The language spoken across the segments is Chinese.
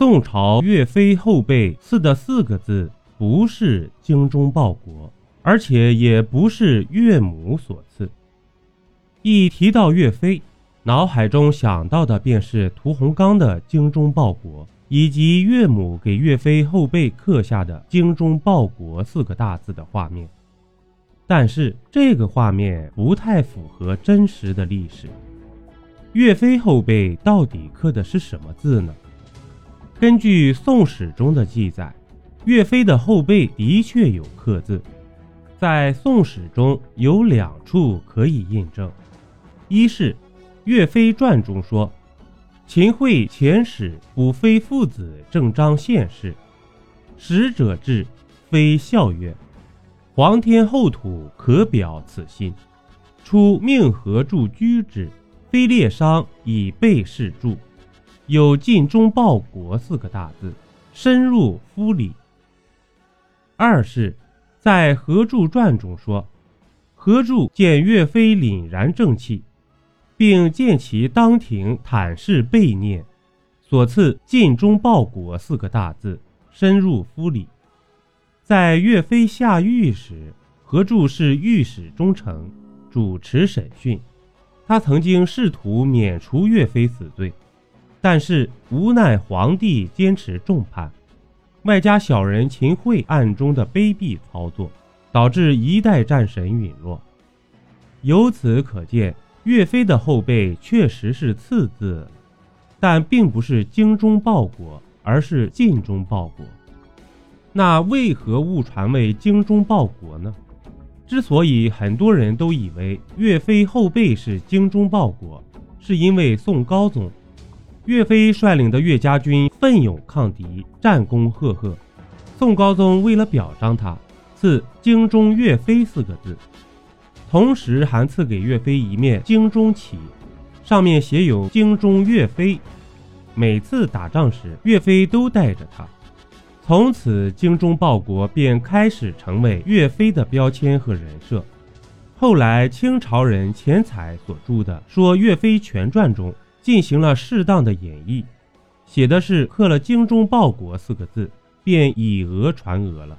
宋朝岳飞后辈赐的四个字不是精忠报国，而且也不是岳母所赐。一提到岳飞，脑海中想到的便是屠洪刚的精忠报国，以及岳母给岳飞后辈刻下的“精忠报国”四个大字的画面。但是这个画面不太符合真实的历史。岳飞后辈到底刻的是什么字呢？根据《宋史》中的记载，岳飞的后背的确有刻字，在《宋史》中有两处可以印证。一是《岳飞传》中说：“秦桧遣使补飞父子正章献事，使者至，飞笑曰：‘皇天厚土，可表此心。’初命何助居之，非列伤以备事助。”有“尽忠报国”四个大字，深入夫里。二是，在何著传中说，何著见岳飞凛然正气，并见其当庭坦示背念，所赐“尽忠报国”四个大字，深入夫里。在岳飞下狱时，何著是御史中丞，主持审讯，他曾经试图免除岳飞死罪。但是无奈皇帝坚持重判，外加小人秦桧暗中的卑鄙操作，导致一代战神陨落。由此可见，岳飞的后辈确实是次字，但并不是精忠报国，而是尽忠报国。那为何误传为精忠报国呢？之所以很多人都以为岳飞后辈是精忠报国，是因为宋高宗。岳飞率领的岳家军奋勇抗敌，战功赫赫。宋高宗为了表彰他，赐“京中岳飞”四个字，同时还赐给岳飞一面精忠旗，上面写有“精忠岳飞”。每次打仗时，岳飞都带着他。从此，精忠报国便开始成为岳飞的标签和人设。后来，清朝人钱彩所著的《说岳飞全传》中。进行了适当的演绎，写的是刻了“精忠报国”四个字，便以讹传讹了。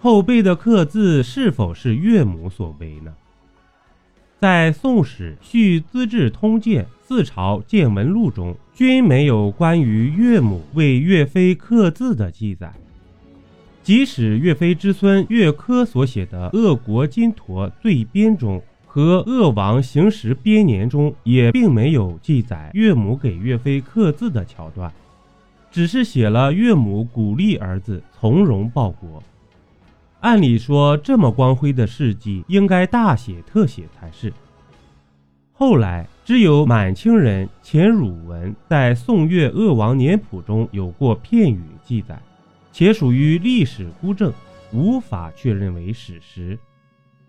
后辈的刻字是否是岳母所为呢？在《宋史·续资治通鉴·四朝见闻录》中，均没有关于岳母为岳飞刻字的记载。即使岳飞之孙岳珂所写的《鄂国金陀罪编》中，和《鄂王行时编年》中也并没有记载岳母给岳飞刻字的桥段，只是写了岳母鼓励儿子从容报国。按理说，这么光辉的事迹应该大写特写才是。后来，只有满清人钱汝文在《宋岳鄂王年谱》中有过片语记载，且属于历史孤证，无法确认为史实。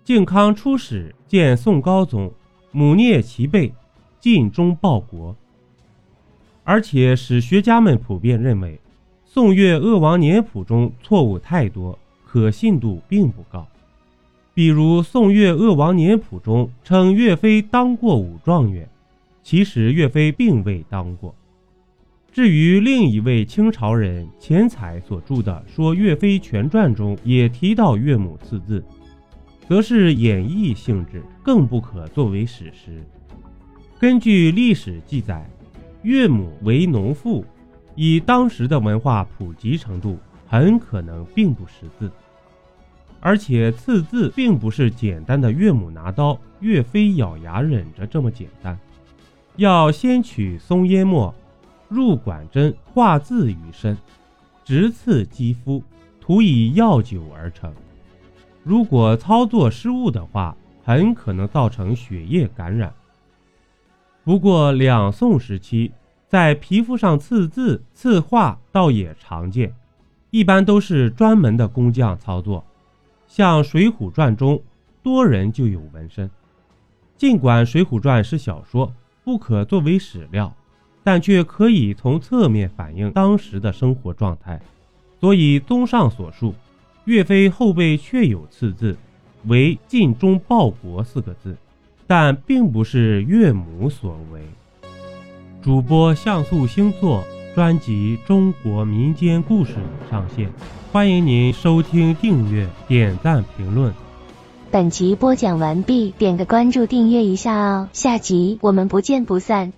靖康初始见宋高宗，母聂其辈，尽忠报国。而且史学家们普遍认为，《宋岳鄂王年谱》中错误太多，可信度并不高。比如《宋岳鄂王年谱》中称岳飞当过武状元，其实岳飞并未当过。至于另一位清朝人钱彩所著的《说岳飞全传》中，也提到岳母赐字。则是演绎性质，更不可作为史实。根据历史记载，岳母为农妇，以当时的文化普及程度，很可能并不识字。而且刺字并不是简单的岳母拿刀，岳飞咬牙忍着这么简单，要先取松烟墨，入管针画字于身，直刺肌肤，涂以药酒而成。如果操作失误的话，很可能造成血液感染。不过，两宋时期在皮肤上刺字、刺画倒也常见，一般都是专门的工匠操作。像《水浒传》中，多人就有纹身。尽管《水浒传》是小说，不可作为史料，但却可以从侧面反映当时的生活状态。所以，综上所述。岳飞后背确有刺字，为“尽忠报国”四个字，但并不是岳母所为。主播像素星座专辑《中国民间故事》上线，欢迎您收听、订阅、点赞、评论。本集播讲完毕，点个关注，订阅一下哦，下集我们不见不散。